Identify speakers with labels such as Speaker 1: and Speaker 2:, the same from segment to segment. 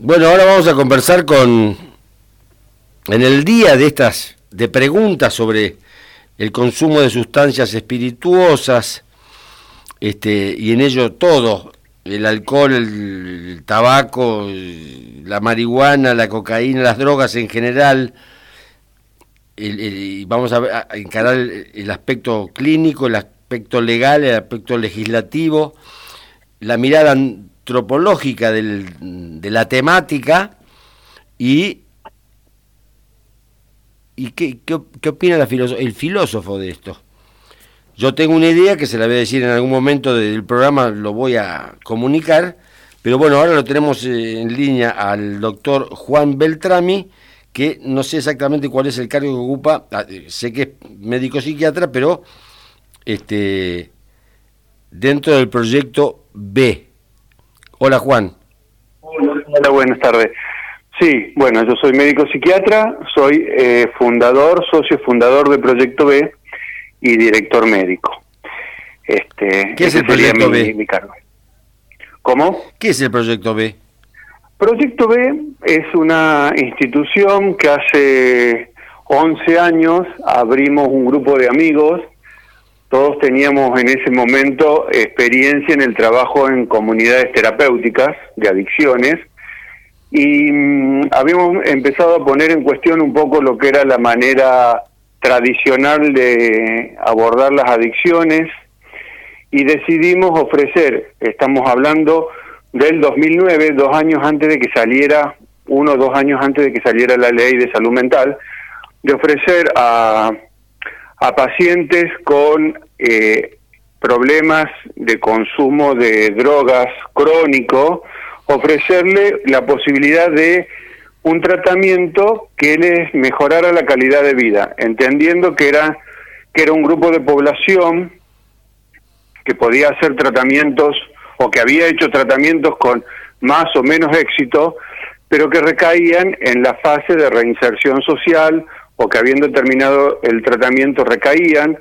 Speaker 1: Bueno, ahora vamos a conversar con, en el día de estas, de preguntas sobre el consumo de sustancias espirituosas, este, y en ello todo, el alcohol, el, tabaco, la marihuana, la cocaína, las drogas en general, y vamos a, encarar el, aspecto clínico, el aspecto legal, el aspecto legislativo, la mirada antropológica de la temática y, qué, opina el filósofo de esto. Yo tengo una idea que se la voy a decir en algún momento del programa, lo voy a comunicar, pero bueno, ahora lo tenemos eh, en línea al doctor Juan Beltrami, que no sé exactamente cuál es el cargo que ocupa, ah, sé que es médico psiquiatra, pero este dentro del proyecto B. Hola Juan.
Speaker 2: Hola, buenas tardes. Sí, bueno, yo soy médico psiquiatra, soy eh, fundador, socio fundador del Proyecto B y director médico.
Speaker 1: Este, ¿Qué es el Proyecto B?
Speaker 2: Mi cargo. ¿Cómo?
Speaker 1: ¿Qué es el Proyecto B?
Speaker 2: Proyecto B es una institución que hace 11 años abrimos un grupo de amigos. Todos teníamos en ese momento experiencia en el trabajo en comunidades terapéuticas de adicciones y mm, habíamos empezado a poner en cuestión un poco lo que era la manera tradicional de abordar las adicciones y decidimos ofrecer, estamos hablando del 2009, dos años antes de que saliera, uno o dos años antes de que saliera la ley de salud mental, de ofrecer a, a pacientes con eh, problemas de consumo de drogas crónico, ofrecerle la posibilidad de un tratamiento que les mejorara la calidad de vida, entendiendo que era, que era un grupo de población que podía hacer tratamientos o que había hecho tratamientos con más o menos éxito, pero que recaían en la fase de reinserción social o que habiendo terminado el tratamiento recaían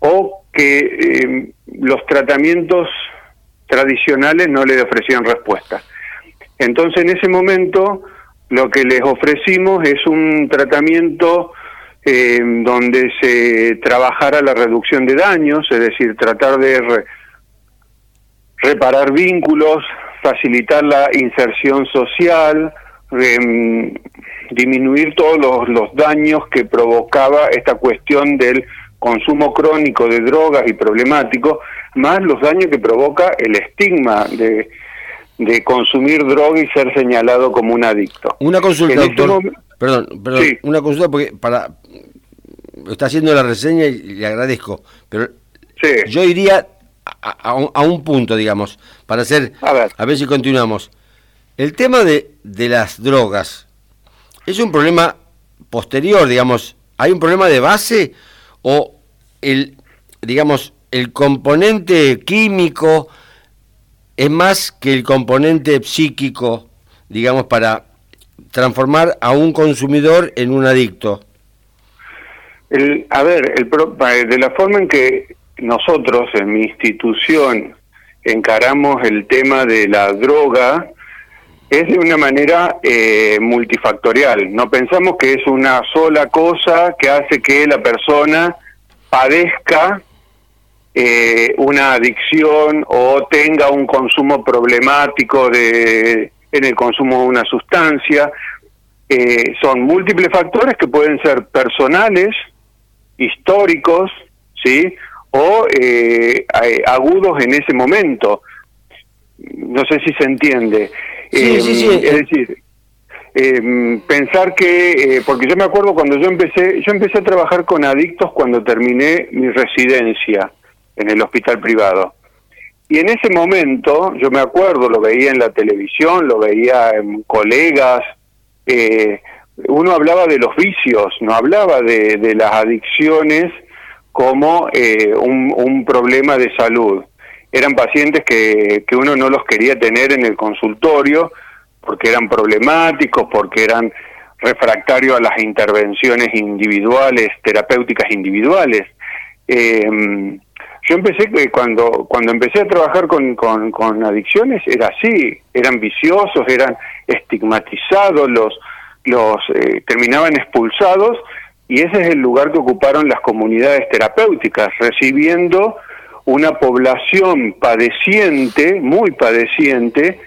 Speaker 2: o que eh, los tratamientos tradicionales no le ofrecían respuesta. Entonces en ese momento lo que les ofrecimos es un tratamiento eh, donde se trabajara la reducción de daños, es decir, tratar de reparar vínculos, facilitar la inserción social, em, disminuir todos los, los daños que provocaba esta cuestión del consumo crónico de drogas y problemático, más los daños que provoca el estigma de, de consumir droga y ser señalado como un adicto.
Speaker 1: Una consulta, este doctor. Perdón, perdón, una consulta porque para está haciendo la reseña y le agradezco, pero yo iría a, un, punto, digamos, para hacer, a ver, a ver si continuamos. El tema de, de las drogas es un problema posterior, digamos, ¿hay un problema de base o el, digamos, el componente químico es más que el componente psíquico, digamos, para transformar a un consumidor en un adicto?
Speaker 2: El, a ver, el, de la forma en que nosotros en mi institución encaramos el tema de la droga es de una manera eh, multifactorial. No pensamos que es una sola cosa que hace que la persona padezca eh, una adicción o tenga un consumo problemático de, en el consumo de una sustancia. Eh, son múltiples factores que pueden ser personales, históricos, ¿sí? o eh, agudos en ese momento. No sé si se entiende.
Speaker 1: Sí, sí, sí.
Speaker 2: Es decir, eh, pensar que, eh, porque yo me acuerdo cuando yo empecé, yo empecé a trabajar con adictos cuando terminé mi residencia en el hospital privado. Y en ese momento, yo me acuerdo, lo veía en la televisión, lo veía en colegas, eh, uno hablaba de los vicios, no hablaba de, de las adicciones como eh, un, problema de salud. Eran pacientes que, que uno no los quería tener en el consultorio porque eran problemáticos, porque eran refractarios a las intervenciones individuales, terapéuticas individuales. Eh, yo empecé eh, cuando cuando empecé a trabajar con, con, adicciones era así, eran viciosos, eran estigmatizados, los los eh, terminaban expulsados y ese es el lugar que ocuparon las comunidades terapéuticas, recibiendo una población padeciente, muy padeciente,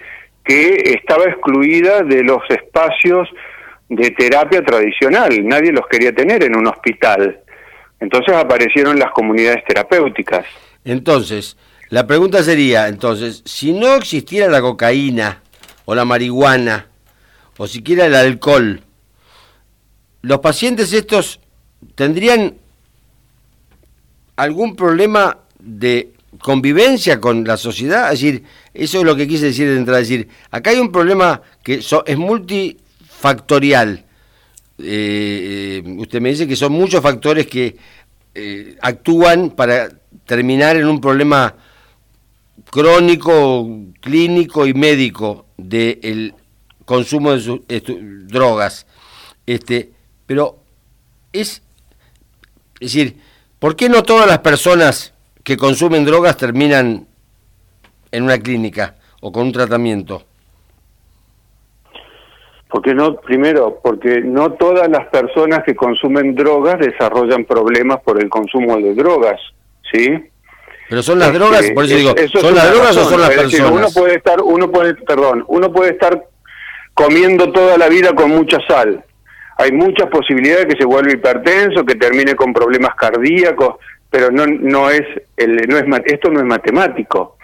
Speaker 2: que estaba excluida de los espacios de terapia tradicional, nadie los quería tener en un hospital. Entonces aparecieron las comunidades terapéuticas.
Speaker 1: Entonces, la pregunta sería, entonces, si no existiera la cocaína o la marihuana o siquiera el alcohol, los pacientes estos tendrían algún problema de convivencia con la sociedad, es decir, eso es lo que quise decir de entrada, es decir, acá hay un problema que es multifactorial. Eh, usted me dice que son muchos factores que eh, actúan para terminar en un problema crónico, clínico y médico del consumo de drogas. Este, pero es decir, ¿por qué no todas las personas que consumen drogas terminan en una clínica o con un tratamiento?
Speaker 2: Porque no, primero, porque no todas las personas que consumen drogas desarrollan problemas por el consumo de drogas, ¿sí?
Speaker 1: Pero son las drogas, por eso digo, ¿son las drogas o son las personas?
Speaker 2: uno puede estar, uno puede, perdón, uno puede estar comiendo toda la vida con mucha sal. Hay muchas posibilidades que se vuelva hipertenso, que termine con problemas cardíacos, pero no no es el no es esto no es matemático.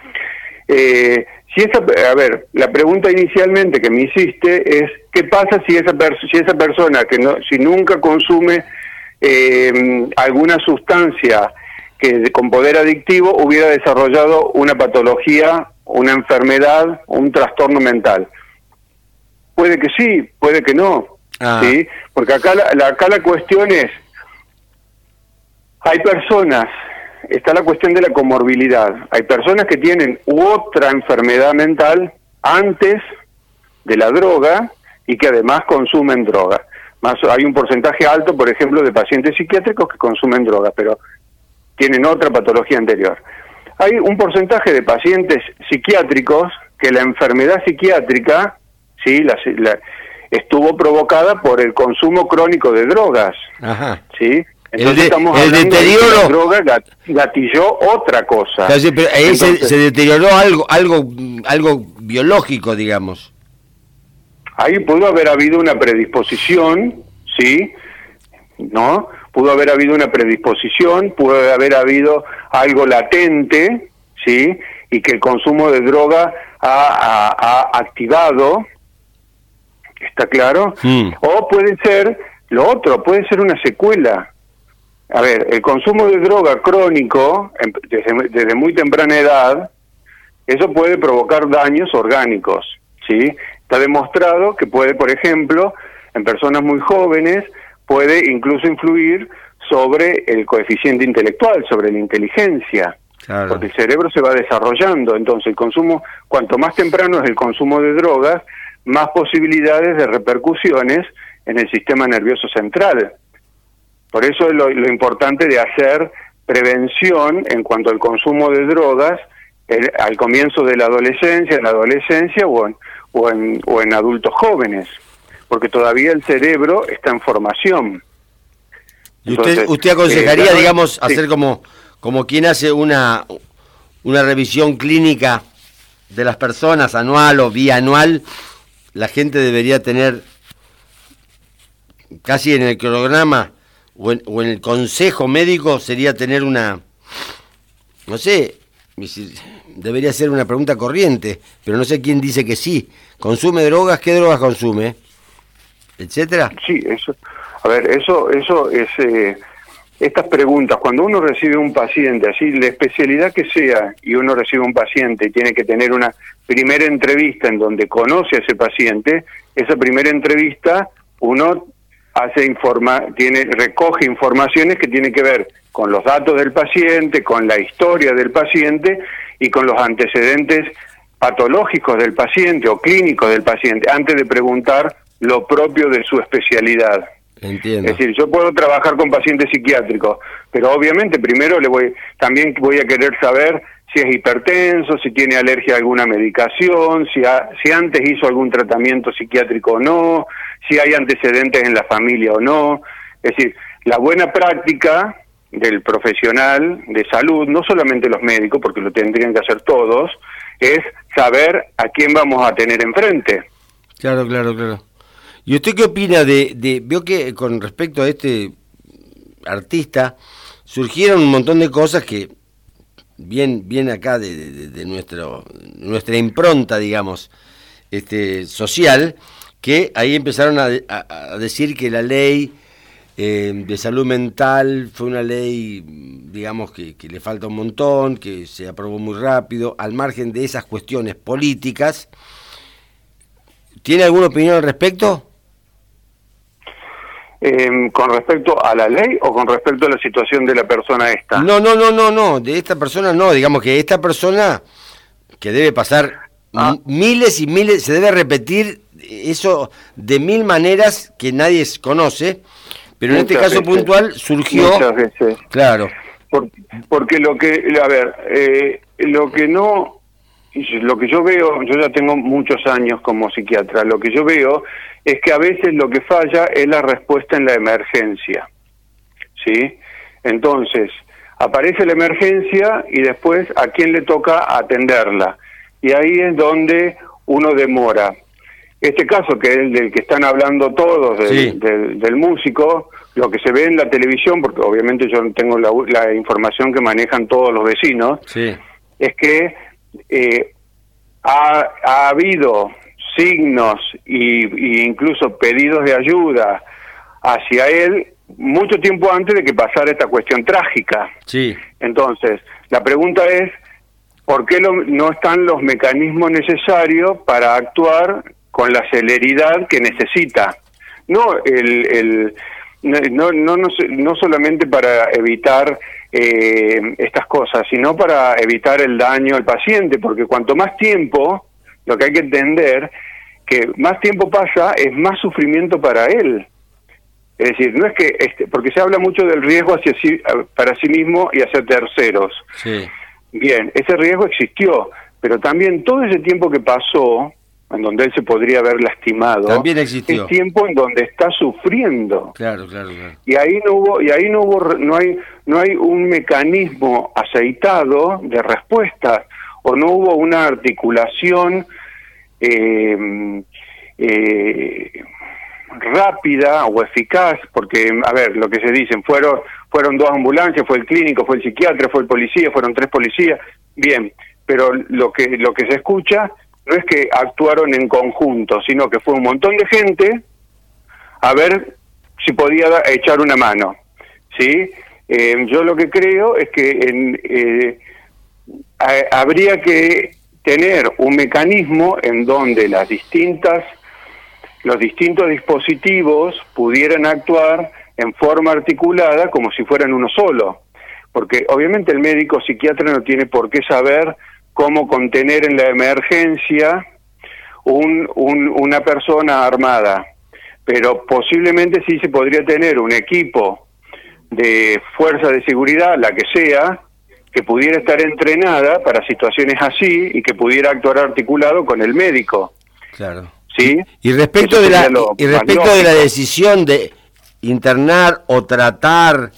Speaker 2: Eh, si esa, a ver, la pregunta inicialmente que me hiciste es qué pasa si esa si esa persona que no si nunca consume eh, alguna sustancia que con poder adictivo hubiera desarrollado una patología, una enfermedad, un trastorno mental. Puede que sí, puede que no, ah. sí, porque acá la, acá la cuestión es hay personas, está la cuestión de la comorbilidad. Hay personas que tienen otra enfermedad mental antes de la droga y que además consumen droga. Más hay un porcentaje alto, por ejemplo, de pacientes psiquiátricos que consumen droga, pero tienen otra patología anterior. Hay un porcentaje de pacientes psiquiátricos que la enfermedad psiquiátrica, sí, la, estuvo provocada por el consumo crónico de drogas, Ajá. sí, entonces estamos el deterioro, de la droga gatilló otra cosa.
Speaker 1: pero ahí se, deterioró algo, algo, algo biológico, digamos.
Speaker 2: Ahí pudo haber habido una predisposición, sí, ¿no? Pudo haber habido una predisposición, pudo haber habido algo latente, sí, y que el consumo de droga ha, ha, activado, ¿está claro? Hmm. O puede ser lo otro, puede ser una secuela a ver, el consumo de droga crónico desde, muy temprana edad, eso puede provocar daños orgánicos, ¿sí? Está demostrado que puede, por ejemplo, en personas muy jóvenes, puede incluso influir sobre el coeficiente intelectual, sobre la inteligencia, porque el cerebro se va desarrollando, entonces el consumo, cuanto más temprano es el consumo de drogas, más posibilidades de repercusiones en el sistema nervioso central. Por eso es lo, importante de hacer prevención en cuanto al consumo de drogas al comienzo de la adolescencia, en la adolescencia o en, o en, o en adultos jóvenes, porque todavía el cerebro está en formación.
Speaker 1: ¿Y usted, usted aconsejaría, eh, digamos, hacer como, como quien hace una, una revisión clínica de las personas anual o bianual? La gente debería tener casi en el cronograma o en, el consejo médico sería tener una, no sé, debería ser una pregunta corriente, pero no sé quién dice que sí. ¿Consume drogas? ¿Qué drogas consume? Etcétera.
Speaker 2: Sí, eso. A ver, eso, eso es. Eh, estas preguntas, cuando uno recibe un paciente, así la especialidad que sea, y uno recibe un paciente y tiene que tener una primera entrevista en donde conoce a ese paciente, esa primera entrevista uno hace informa, tiene, recoge informaciones que tienen que ver con los datos del paciente, con la historia del paciente y con los antecedentes patológicos del paciente o clínicos del paciente, antes de preguntar lo propio de su especialidad. Entiendo. Es decir, yo puedo trabajar con pacientes psiquiátricos, pero obviamente primero le voy, también voy a querer saber si es hipertenso, si tiene alergia a alguna medicación, si, si antes hizo algún tratamiento psiquiátrico o no, si hay antecedentes en la familia o no. Es decir, la buena práctica del profesional de salud, no solamente los médicos, porque lo tendrían que hacer todos, es saber a quién vamos a tener enfrente.
Speaker 1: Claro, claro, claro. ¿Y usted qué opina de, de veo que con respecto a este artista surgieron un montón de cosas que bien, bien acá de, nuestro, nuestra impronta, digamos, este, social, que ahí empezaron a, decir que la ley eh, de salud mental fue una ley, digamos, que, le falta un montón, que se aprobó muy rápido, al margen de esas cuestiones políticas. ¿Tiene alguna opinión al respecto?
Speaker 2: Eh, con respecto a la ley o con respecto a la situación de la persona esta?
Speaker 1: No, no, no, no, no, de esta persona no, digamos que esta persona que debe pasar ah. miles y miles, se debe repetir eso de mil maneras que nadie conoce, pero en este caso puntual surgió...
Speaker 2: Muchas veces. Claro. porque lo que, a ver, eh, lo que no lo que yo veo, yo ya tengo muchos años como psiquiatra, lo que yo veo es que a veces lo que falla es la respuesta en la emergencia. ¿Sí? Entonces, aparece la emergencia y después a quién le toca atenderla. Y ahí es donde uno demora. Este caso, que es el del que están hablando todos, del, músico, lo que se ve en la televisión, porque obviamente yo no tengo la, información que manejan todos los vecinos, es que eh, ha, ha habido signos y, incluso pedidos de ayuda hacia él mucho tiempo antes de que pasara esta cuestión trágica.
Speaker 1: Sí.
Speaker 2: Entonces, la pregunta es, ¿por qué no están los mecanismos necesarios para actuar con la celeridad que necesita? No el, el no, no, no, no solamente para evitar eh, estas cosas, sino para evitar el daño al paciente, porque cuanto más tiempo, lo que hay que entender que más tiempo pasa es más sufrimiento para él. Es decir, no es que, este, porque se habla mucho del riesgo hacia sí, para sí mismo y hacia terceros.
Speaker 1: Sí.
Speaker 2: Bien, ese riesgo existió, pero también todo ese tiempo que pasó, en donde él se podría haber lastimado,
Speaker 1: también existió.
Speaker 2: es tiempo en donde está sufriendo.
Speaker 1: Claro, claro, claro.
Speaker 2: Y ahí no hubo, y ahí no hubo, no hay, no hay un mecanismo aceitado de respuesta o no hubo una articulación eh, eh, rápida o eficaz, porque, a ver, lo que se dicen, fueron, fueron dos ambulancias, fue el clínico, fue el psiquiatra, fue el policía, fueron tres policías, bien, pero lo que, lo que se escucha no es que actuaron en conjunto, sino que fue un montón de gente a ver si podía echar una mano, ¿sí? Eh, yo lo que creo es que en, eh, habría que tener un mecanismo en donde las distintas los distintos dispositivos pudieran actuar en forma articulada como si fueran uno solo, porque obviamente el médico psiquiatra no tiene por qué saber cómo contener en la emergencia un, una persona armada, pero posiblemente sí se podría tener un equipo de fuerza de seguridad, la que sea, que pudiera estar entrenada para situaciones así y que pudiera actuar articulado con el médico.
Speaker 1: Claro. ¿Sí? Y respecto de la y respecto de la decisión de internar o tratar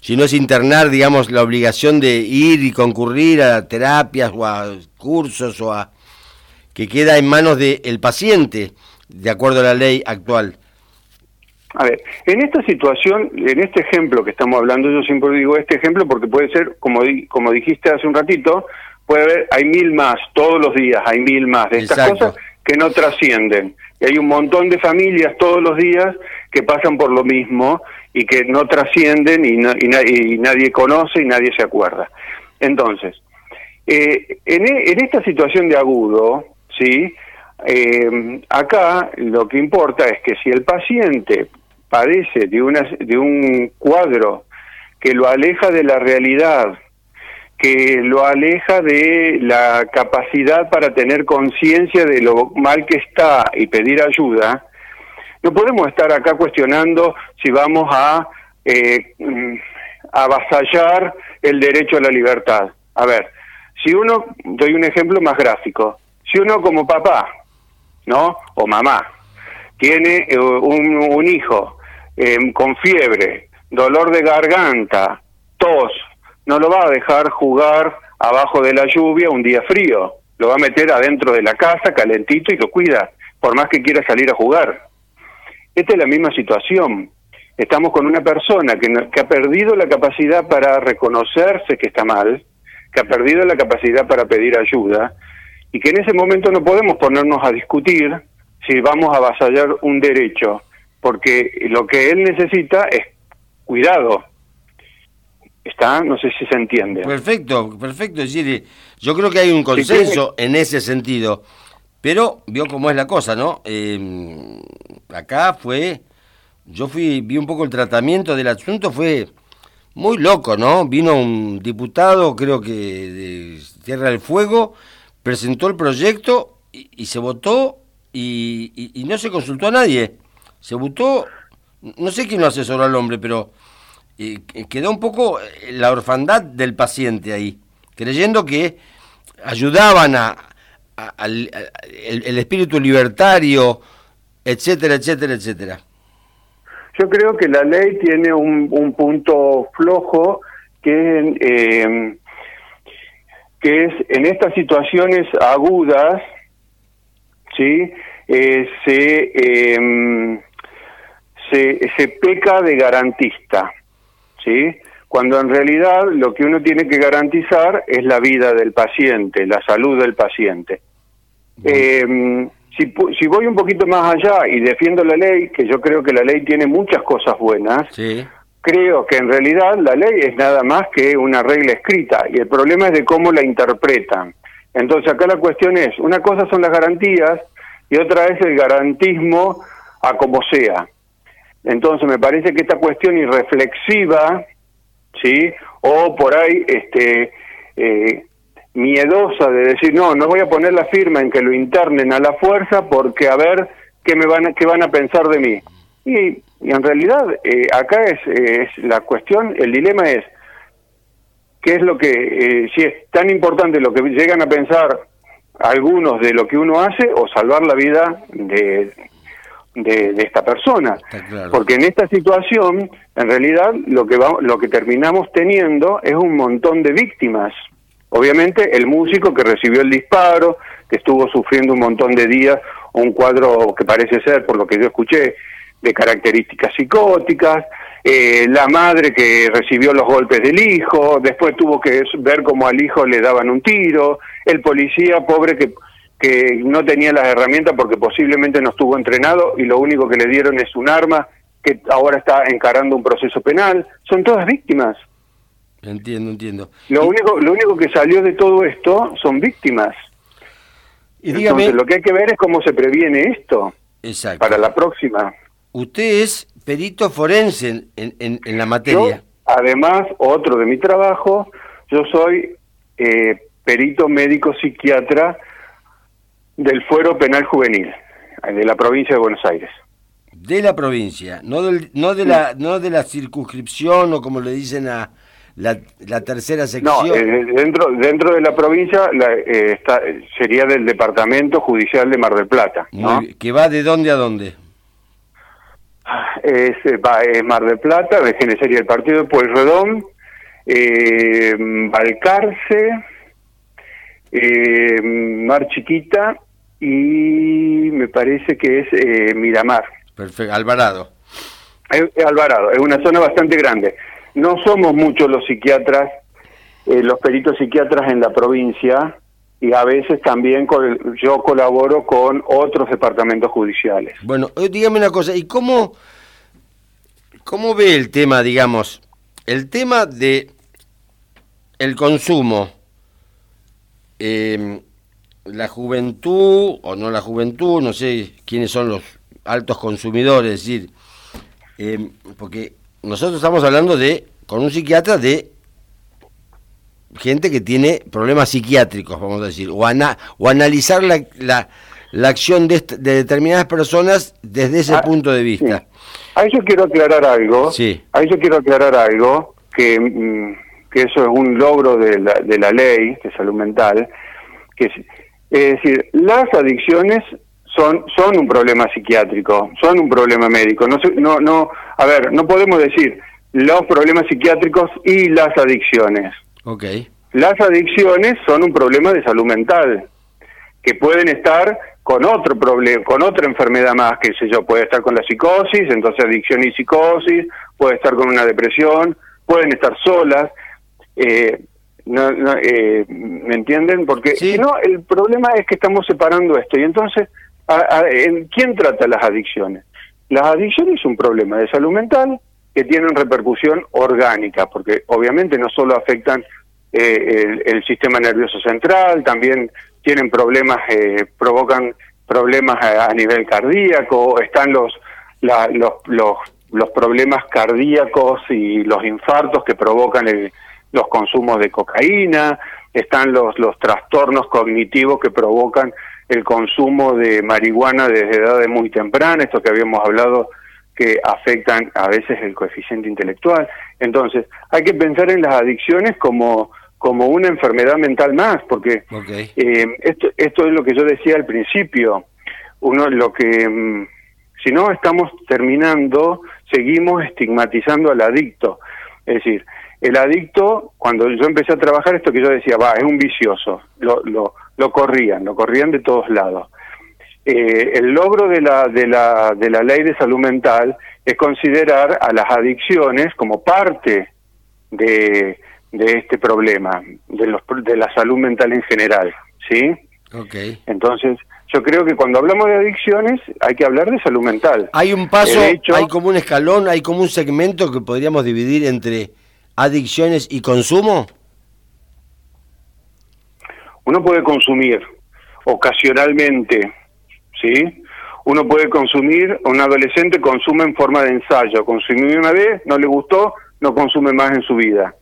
Speaker 1: si no es internar, digamos, la obligación de ir y concurrir a terapias o a cursos o a que queda en manos del paciente, de acuerdo a la ley actual.
Speaker 2: A ver, en esta situación, en este ejemplo que estamos hablando, yo siempre digo este ejemplo porque puede ser, como, como dijiste hace un ratito, puede haber, hay mil más, todos los días hay mil más de estas cosas que no trascienden. Y hay un montón de familias todos los días que pasan por lo mismo y que no trascienden y, y, nadie conoce y nadie se acuerda. Entonces, eh, en, e, en, esta situación de agudo, ¿sí? Eh, acá lo que importa es que si el paciente padece de, una, de un cuadro que lo aleja de la realidad, que lo aleja de la capacidad para tener conciencia de lo mal que está y pedir ayuda, No podemos estar acá cuestionando si vamos a eh, mm, avasallar el derecho a la libertad. A ver, si uno, doy un ejemplo más gráfico, si uno como papá, ¿no? O mamá, tiene eh, un, hijo em, con fiebre, dolor de garganta, tos, no lo va a dejar jugar abajo de la lluvia un día frío, lo va a meter adentro de la casa calentito y lo cuida, por más que quiera salir a jugar. Esta es la misma situación. Estamos con una persona que, que ha perdido la capacidad para reconocerse que está mal, que ha perdido la capacidad para pedir ayuda y que en ese momento no podemos ponernos a discutir si vamos a avasallar un derecho, porque lo que él necesita es cuidado. ¿Está? No sé si se entiende.
Speaker 1: Perfecto, perfecto. Es decir, yo creo que hay un consenso en ese sentido, pero vio cómo es la cosa, ¿no? Em, acá fue, yo fui, vi un poco el tratamiento del asunto, fue muy loco, ¿no? Vino un diputado, creo que de Tierra del Fuego, presentó el proyecto y, se votó y, no se consultó a nadie. Se votó, no sé quién lo asesoró al hombre, pero eh, quedó un poco eh, la orfandad del paciente ahí, creyendo que ayudaban a, al el espíritu libertario, etcétera, etcétera, etcétera.
Speaker 2: Yo creo que la ley tiene un, punto flojo que, eh, que es en estas situaciones agudas, ¿sí? Eh, em, se, se, peca de garantista, ¿sí? Cuando en realidad lo que uno tiene que garantizar es la vida del paciente, la salud del paciente. Si, voy un poquito más allá y defiendo la ley, que yo creo que la ley tiene muchas cosas buenas, creo que en realidad la ley es nada más que una regla escrita y el problema es de cómo la interpretan. Entonces acá la cuestión es, una cosa son las garantías y otra es el garantismo a como sea. Entonces me parece que esta cuestión irreflexiva, ¿sí? O por ahí, este, eh, miedosa de decir, no, no voy a poner la firma en que lo internen a la fuerza porque a ver qué, me van, qué van a pensar de mí. Y, en realidad eh, acá es, es, la cuestión, el dilema es, ¿qué es lo que, eh, si es tan importante lo que llegan a pensar algunos de lo que uno hace o salvar la vida de, de, esta persona? Porque en esta situación, en realidad, lo que, va, lo que terminamos teniendo es un montón de víctimas Obviamente el músico que recibió el disparo, que estuvo sufriendo un montón de días, un cuadro que parece ser, por lo que yo escuché, de características psicóticas, eh, la madre que recibió los golpes del hijo, después tuvo que ver cómo al hijo le daban un tiro, el policía pobre que, que no tenía las herramientas porque posiblemente no estuvo entrenado y lo único que le dieron es un arma que ahora está encarando un proceso penal, son todas víctimas.
Speaker 1: Entiendo, entiendo.
Speaker 2: Lo único, lo único que salió de todo esto son víctimas. Y Entonces, lo que hay que ver es cómo se previene esto Exacto. para la próxima.
Speaker 1: Usted es perito forense en, en, la materia.
Speaker 2: además, otro de mi trabajo, yo soy eh, perito médico psiquiatra del Fuero Penal Juvenil, de la provincia de Buenos Aires.
Speaker 1: De la provincia, no, del, no, de, la, no de la circunscripción o como le dicen a, la, tercera sección.
Speaker 2: No, eh, dentro, dentro de la provincia eh, está, sería del Departamento Judicial de Mar del Plata.
Speaker 1: ¿Que va de dónde a dónde?
Speaker 2: Es, va, es Mar del Plata, de sería el partido de Pueyrredón, eh, Balcarce, eh, Mar Chiquita y me parece que es eh, Miramar.
Speaker 1: Perfecto, Alvarado.
Speaker 2: Alvarado, es una zona bastante grande no somos muchos los psiquiatras, eh, los peritos psiquiatras en la provincia, y a veces también yo colaboro con otros departamentos judiciales.
Speaker 1: Bueno, eh, dígame una cosa, ¿y cómo, cómo ve el tema, digamos, el tema de el consumo? Em, la juventud, o no la juventud, no sé quiénes son los altos consumidores, es decir, porque nosotros estamos hablando de, con un psiquiatra, de gente que tiene problemas psiquiátricos, vamos a decir, o, o analizar la, la acción de, determinadas personas desde ese ah, punto de vista.
Speaker 2: A eso quiero aclarar algo. Sí. A eso quiero aclarar algo, que, mm, que eso es un logro de la, de la ley de salud mental, que es, es decir, las adicciones son son un problema psiquiátrico, son un problema médico. No no no, a ver, no podemos decir los problemas psiquiátricos y las adicciones.
Speaker 1: Okay.
Speaker 2: Las adicciones son un problema de salud mental que pueden estar con otro problema, con otra enfermedad más, que sé yo, puede estar con la psicosis, entonces adicción y psicosis, puede estar con una depresión, pueden estar solas. Eh, no, eh, ¿Me entienden? Porque si no, el problema es que estamos separando esto. Y entonces, ¿en quién trata las adicciones? Las adicciones es un problema de salud mental que tienen repercusión orgánica, porque obviamente no solo afectan eh, el, sistema nervioso central, también tienen problemas, eh, provocan problemas a, nivel cardíaco, están los, los, los, los, problemas cardíacos y los infartos que provocan los consumos de cocaína, están los, los trastornos cognitivos que provocan el consumo de marihuana desde edades muy tempranas, esto que habíamos hablado que afectan a veces el coeficiente intelectual. Entonces, hay que pensar en las adicciones como, como una enfermedad mental más, porque eh, esto, esto es lo que yo decía al principio. Uno lo que, mm, si no estamos terminando, seguimos estigmatizando al adicto. Es decir, el adicto, cuando yo empecé a trabajar, esto que yo decía, va, es un vicioso, lo, lo, lo corrían, lo corrían de todos lados. Eh, el logro de la, de, la, de la ley de salud mental es considerar a las adicciones como parte de, de este problema, de, los, de la salud mental en general, ¿sí?
Speaker 1: Okay.
Speaker 2: Entonces, yo creo que cuando hablamos de adicciones hay que hablar de salud mental.
Speaker 1: Hay un paso, hay como un escalón, hay como un segmento que podríamos dividir entre adicciones y consumo.
Speaker 2: Uno puede consumir ocasionalmente ¿sí? Uno puede consumir, un adolescente consume en forma de ensayo, consumió una vez, no le gustó, no consume más en su vida.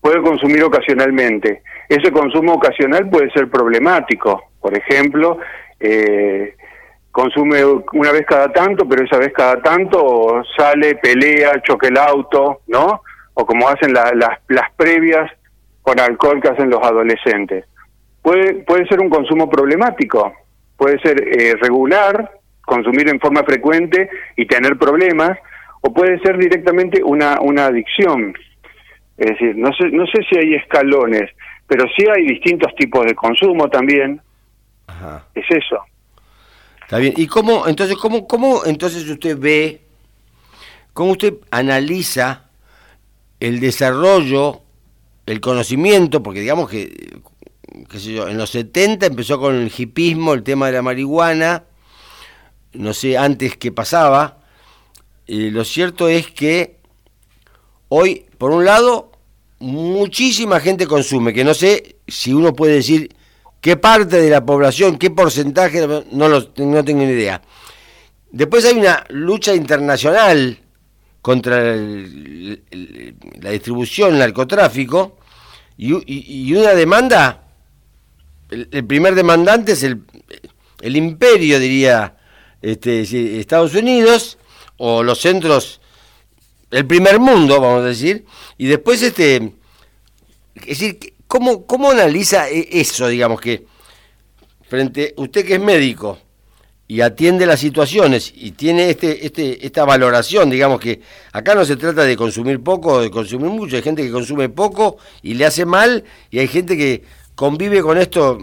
Speaker 2: Puede consumir ocasionalmente. Ese consumo ocasional puede ser problemático. Por ejemplo, eh, consume una vez cada tanto, pero esa vez cada tanto sale, pelea, choque el auto, ¿no? O como hacen las, las previas con alcohol que hacen los adolescentes. Puede, puede ser un consumo problemático, puede ser eh, regular, consumir en forma frecuente y tener problemas, o puede ser directamente una, una adicción. Es decir, no sé, no sé si hay escalones, pero sí hay distintos tipos de consumo también. Es eso.
Speaker 1: Está bien. ¿Y cómo, entonces, cómo, cómo entonces usted ve, cómo usted analiza el desarrollo, el conocimiento, porque digamos que qué sé yo, en los 70 empezó con el hipismo, el tema de la marihuana, no sé antes qué pasaba. y lo cierto es que hoy, por un lado, muchísima gente consume, que no sé si uno puede decir qué parte de la población, qué porcentaje, no, lo, no tengo ni idea. Después hay una lucha internacional contra la distribución, el narcotráfico, y, una demanda el, primer demandante es el, el imperio, diría este, Estados Unidos, o los centros, el primer mundo, vamos a decir, y después, este, es decir, ¿cómo, cómo analiza e, eso, digamos, que frente, usted que es médico, y atiende las situaciones y tiene este, este, esta valoración, digamos que acá no se trata de consumir poco o de consumir mucho, hay gente que consume poco y le hace mal y hay gente que convive con esto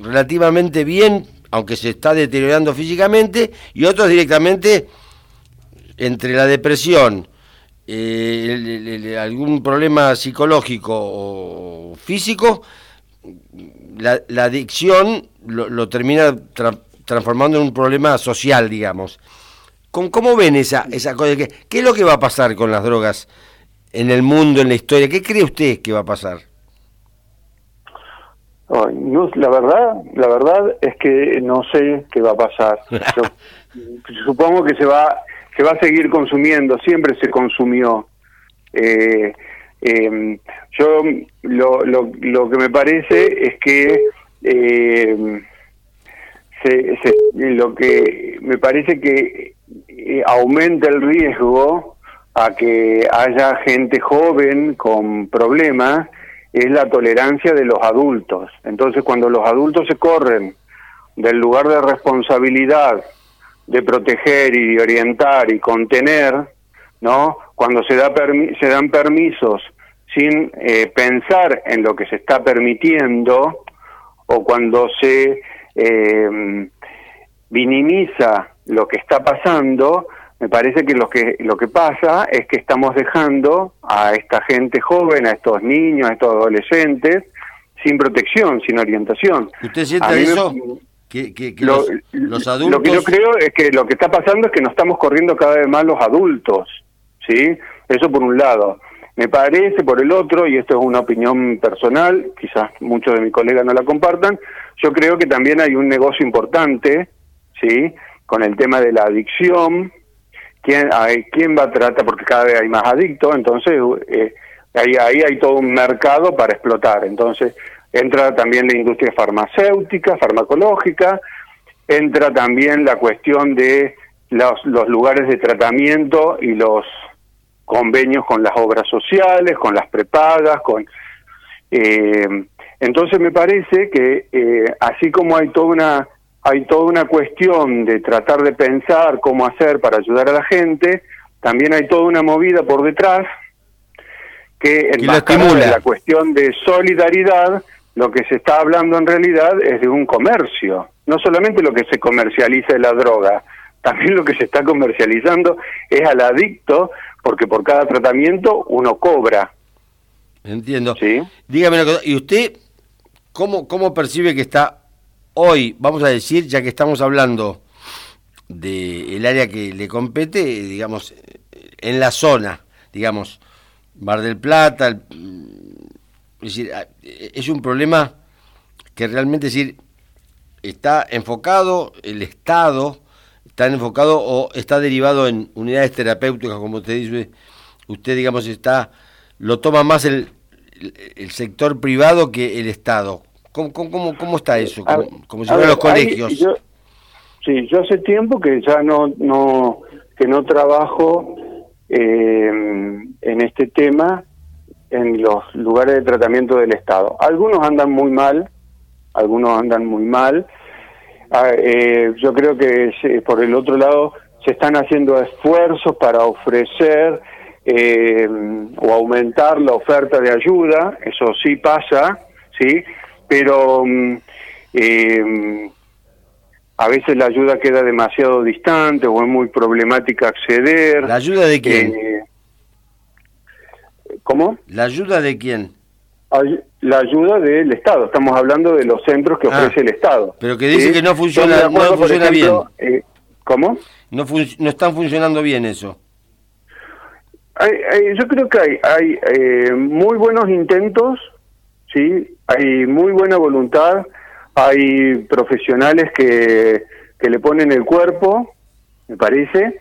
Speaker 1: relativamente bien, aunque se está deteriorando físicamente, y otros directamente entre la depresión, eh, algún problema psicológico o físico, la, adicción lo, termina transformando en un problema social, digamos. ¿Con, ¿Cómo ven esa, esa cosa? ¿Qué, ¿Qué es lo que va a pasar con las drogas en el mundo, en la historia? ¿Qué cree usted que va a pasar?
Speaker 2: no, la verdad, la verdad es que no sé qué va a pasar. supongo que se va, se va a seguir consumiendo. Siempre se consumió. Eh, em, yo lo, lo, lo que me parece es que eh, lo que me parece que eh, aumenta el riesgo a que haya gente joven con problemas es la tolerancia de los adultos. Entonces, cuando los adultos se corren del lugar de responsabilidad de proteger y orientar y contener, ¿no? Cuando se da se dan permisos sin eh, pensar en lo que se está permitiendo o cuando se eh, minimiza lo que está pasando, me parece que lo que lo que pasa es que estamos dejando a esta gente joven, a estos niños, a estos adolescentes sin protección, sin orientación.
Speaker 1: ¿Usted siente eso? que, los, adultos...
Speaker 2: Lo que yo creo es que lo que está pasando es que nos estamos corriendo cada vez más los adultos, ¿sí? Eso por un lado. Me parece, por el otro, y esto es una opinión personal, quizás muchos de mis colegas no la compartan, yo creo que también hay un negocio importante, ¿sí? Con el tema de la adicción, quién, hay, quién va a tratar, porque cada vez hay más adictos, entonces eh, ahí, ahí hay todo un mercado para explotar. Entonces, entra también la industria farmacéutica, farmacológica, entra también la cuestión de los, los lugares de tratamiento y los convenios con las obras sociales, con las prepagas, con... Eh, entonces me parece que eh, así como hay toda una hay toda una cuestión de tratar de pensar cómo hacer para ayudar a la gente, también hay toda una movida por detrás que en la cuestión de solidaridad lo que se está hablando en realidad es de un comercio, no solamente lo que se comercializa es la droga, también lo que se está comercializando es al adicto, porque por cada tratamiento uno cobra.
Speaker 1: Entiendo. ¿Sí? Dígame ¿y usted cómo, cómo percibe que está hoy, vamos a decir, ya que estamos hablando del área que le compete, digamos, en la zona, digamos, Bar del Plata, es decir, es un problema que realmente decir, está enfocado, el Estado está enfocado o está derivado en unidades terapéuticas, como usted dice, usted digamos está, lo toma más el, el sector privado que el Estado. ¿Cómo, cómo, cómo está eso? Como, si los colegios.
Speaker 2: sí, yo hace tiempo que ya no, no, que no trabajo eh, en este tema en los lugares de tratamiento del Estado. Algunos andan muy mal, algunos andan muy mal. Ah, eh, yo creo que por el otro lado se están haciendo esfuerzos para ofrecer eh, o aumentar la oferta de ayuda, eso sí pasa, sí, pero mm, eh, a veces la ayuda queda demasiado distante o es muy problemática acceder.
Speaker 1: ¿La ayuda de quién?
Speaker 2: ¿Cómo?
Speaker 1: ¿La ayuda de quién?
Speaker 2: La ayuda del Estado. Estamos hablando de los centros que ah, ofrece el Estado.
Speaker 1: Pero que dice que no funciona, no funciona bien.
Speaker 2: Eh, ¿Cómo?
Speaker 1: No, no están funcionando bien eso.
Speaker 2: yo creo que hay, hay eh, muy buenos intentos, sí, hay muy buena voluntad, hay profesionales que, que le ponen el cuerpo, me parece,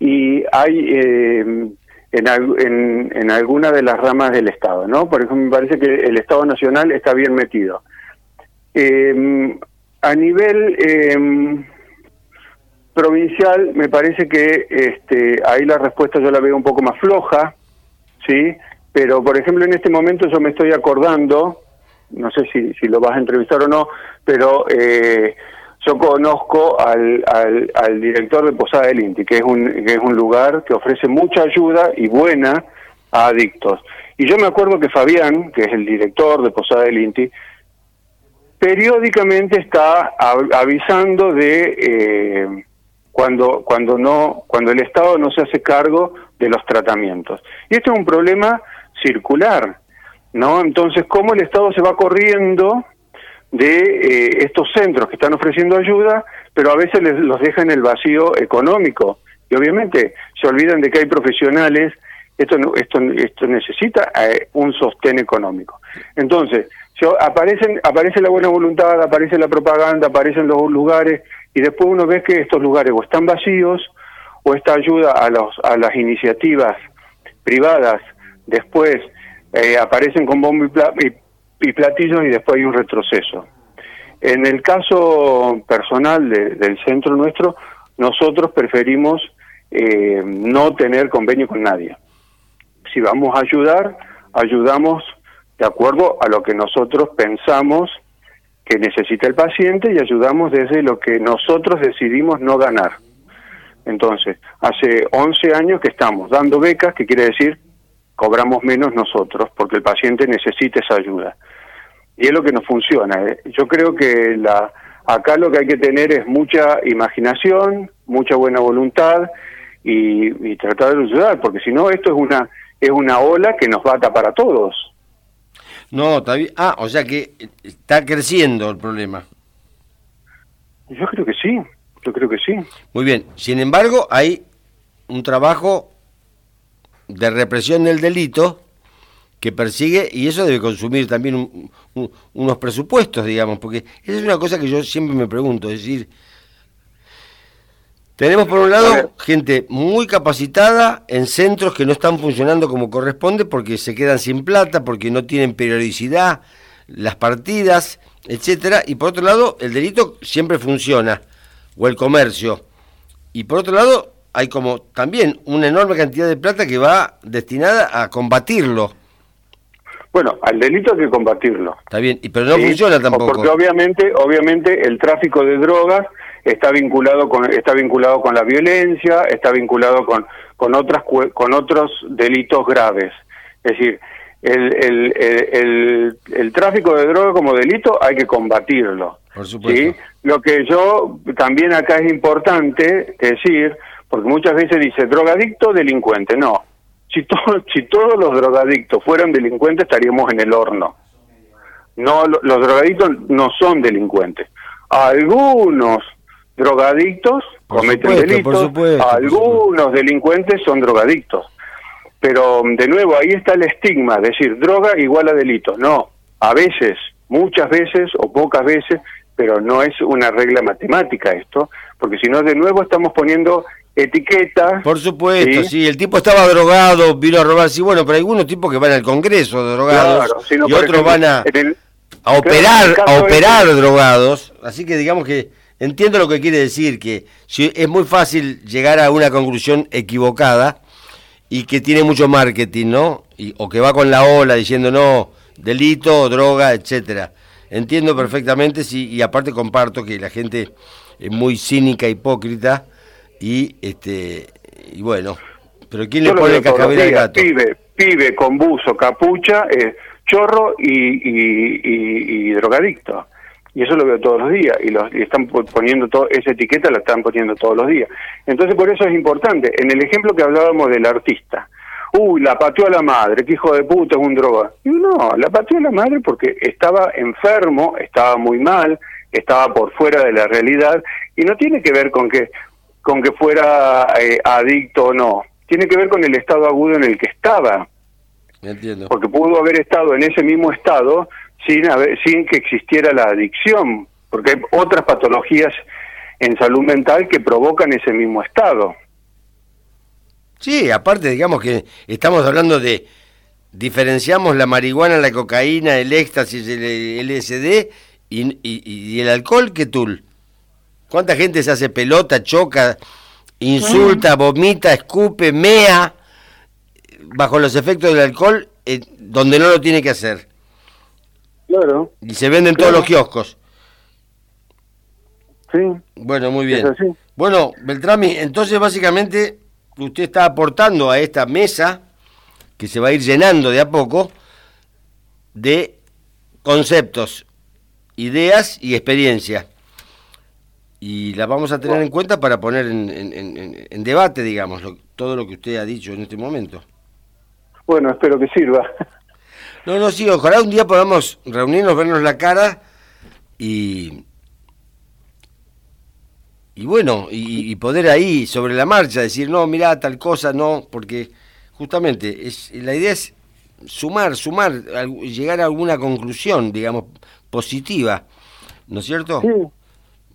Speaker 2: y hay eh, en, en, alguna de las ramas del Estado, ¿no? Por ejemplo, me parece que el Estado Nacional está bien metido. Eh, a nivel eh, provincial, me parece que este, ahí la respuesta yo la veo un poco más floja, ¿sí? Pero, por ejemplo, en este momento yo me estoy acordando, no sé si, si lo vas a entrevistar o no, pero eh, yo conozco al, al, director de Posada del Inti, que es, un, que es un lugar que ofrece mucha ayuda y buena a adictos. Y yo me acuerdo que Fabián, que es el director de Posada del Inti, periódicamente está avisando de eh, cuando cuando no cuando el Estado no se hace cargo de los tratamientos. Y esto es un problema circular, ¿no? Entonces, ¿cómo el Estado se va corriendo de eh, estos centros que están ofreciendo ayuda, pero a veces les, los deja en el vacío económico. Y obviamente se olvidan de que hay profesionales, esto, esto, esto necesita eh, un sostén económico. Entonces, aparecen, aparece la buena voluntad, aparece la propaganda, aparecen los lugares, y después uno ve que estos lugares o están vacíos, o esta ayuda a, los, a las iniciativas privadas después eh, aparecen con bombo y, y platillos y después hay un retroceso. en el caso personal del centro nuestro, nosotros preferimos eh, no tener convenio con nadie. Si vamos a ayudar, ayudamos de acuerdo a lo que nosotros pensamos que necesita el paciente y ayudamos desde lo que nosotros decidimos no ganar. Entonces, hace 11 años que estamos dando becas, que quiere decir cobramos menos nosotros, porque el paciente necesita esa ayuda. Y es lo que nos funciona. ¿eh? Yo creo que la, acá lo que hay que tener es mucha imaginación, mucha buena voluntad y, tratar de ayudar, porque si no, esto es una, es una ola que nos va a tapar a todos.
Speaker 1: No, está bien. Ah, o sea que está creciendo el problema.
Speaker 2: Yo creo que sí. Yo creo que sí.
Speaker 1: Muy bien. Sin embargo, hay un trabajo de represión del delito que persigue y eso debe consumir también unos presupuestos, digamos, porque esa es una cosa que yo siempre me pregunto, es decir, tenemos por un lado gente muy capacitada en centros que no están funcionando como corresponde porque se quedan sin plata, porque no tienen periodicidad, las partidas, etcétera, y por otro lado el delito siempre funciona o el comercio. Y por otro lado, hay como también una enorme cantidad de plata que va destinada a combatirlo.
Speaker 2: Bueno, al delito hay que combatirlo.
Speaker 1: Está bien, pero no funciona tampoco.
Speaker 2: Porque obviamente, obviamente el tráfico de drogas está vinculado con está vinculado con la violencia, está vinculado con con otras con otros delitos graves. Es decir, el, el, el, el, tráfico de drogas como delito hay que combatirlo.
Speaker 1: Por supuesto.
Speaker 2: Lo que yo también acá es importante decir, porque muchas veces dice drogadicto, delincuente. No, si, si todos los drogadictos fueran delincuentes estaríamos en el horno. No, los drogadictos no son delincuentes. Algunos drogadictos cometen delitos, algunos delincuentes son drogadictos. Pero de nuevo, ahí está el estigma, decir droga igual a delito. No, a veces, muchas veces o pocas veces, pero no es una regla matemática esto, porque si no, de nuevo estamos poniendo etiquetas.
Speaker 1: Por supuesto, ¿sí? el tipo estaba drogado, vino a robar, sí, bueno, pero hay algunos tipos que van al Congreso drogados y otros van a, a operar, a operar drogados, así que digamos que entiendo lo que quiere decir, que si es muy fácil llegar a una conclusión equivocada y que tiene mucho marketing, ¿no? Y, o que va con la ola diciendo no, delito, droga, etcétera. Entiendo perfectamente, sí, y aparte comparto que la gente es muy cínica, hipócrita, y este y bueno, pero ¿quién le pone cascabel al gato?
Speaker 2: Pibe, pibe con buzo, capucha, eh, chorro y, y, drogadicto. Y eso lo veo todos los días. Y, los, y están poniendo todo, esa etiqueta la están poniendo todos los días. Entonces, por eso es importante. En el ejemplo que hablábamos del artista, uy, la pateó a la madre, qué hijo de puta, es un droga. Y no, la pateó a la madre porque estaba enfermo, estaba muy mal, estaba por fuera de la realidad y no tiene que ver con que con que fuera eh, adicto o no, tiene que ver con el estado agudo en el que estaba.
Speaker 1: Entiendo.
Speaker 2: Porque pudo haber estado en ese mismo estado sin haber, sin que existiera la adicción, porque hay otras patologías en salud mental que provocan ese mismo estado.
Speaker 1: Sí, aparte, digamos que estamos hablando de diferenciamos la marihuana, la cocaína, el éxtasis, el LSD y, y, el alcohol que tú. ¿Cuánta gente se hace pelota, choca, insulta, vomita, escupe, mea bajo los efectos del alcohol eh, donde no lo tiene que hacer?
Speaker 2: Claro.
Speaker 1: Y se venden todos los kioscos.
Speaker 2: Sí.
Speaker 1: Bueno, muy bien. Bueno, Beltrami, entonces básicamente usted está aportando a esta mesa, que se va a ir llenando de a poco, de conceptos, ideas y experiencias. Y las vamos a tener en cuenta para poner en, debate, digamos, todo lo que usted ha dicho en este momento.
Speaker 2: Bueno, espero que sirva.
Speaker 1: No, no, sí, ojalá un día podamos reunirnos, vernos la cara y, y bueno, y, poder ahí sobre la marcha decir, no, mira tal cosa, no, porque justamente es la idea es sumar, sumar, llegar a alguna conclusión, digamos, positiva, ¿no es cierto?
Speaker 2: Sí.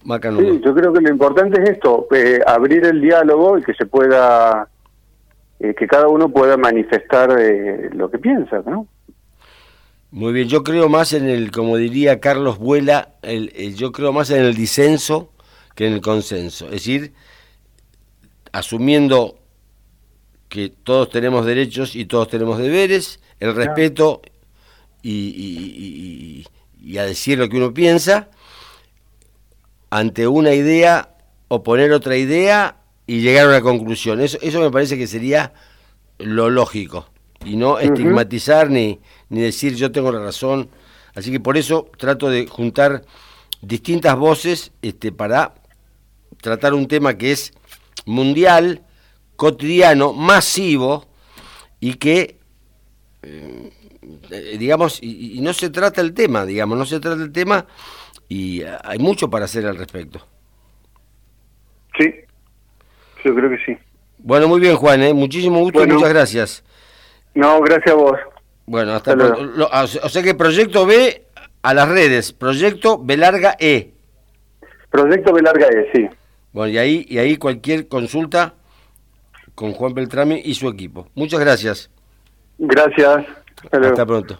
Speaker 2: Sí, yo creo que lo importante es esto, eh, abrir el diálogo y que se pueda, eh, que cada uno pueda manifestar eh, lo que piensa, ¿no?
Speaker 1: Muy bien, yo creo más en el, como diría Carlos Vuela, el, yo creo más en el disenso que en el consenso. Es decir, asumiendo que todos tenemos derechos y todos tenemos deberes, el respeto y, y, a decir lo que uno piensa, ante una idea, oponer otra idea y llegar a una conclusión. Eso, eso me parece que sería lo lógico y no estigmatizar ni, ni decir yo tengo la razón. Así que por eso trato de juntar distintas voces este, para tratar un tema que es mundial, cotidiano, masivo y que, eh, digamos, y, no se trata el tema, digamos, no se trata el tema y hay mucho para hacer al respecto.
Speaker 2: Sí, yo creo que sí.
Speaker 1: Bueno, muy bien, Juan, ¿eh? muchísimo gusto y muchas gracias.
Speaker 2: No, gracias a vos.
Speaker 1: Bueno, hasta luego. o sea que Proyecto B a las redes, Proyecto B larga E.
Speaker 2: Proyecto B larga E, sí.
Speaker 1: Bueno, y ahí, y ahí cualquier consulta con Juan Beltrame y su equipo. Muchas gracias.
Speaker 2: Gracias.
Speaker 1: Hasta pronto.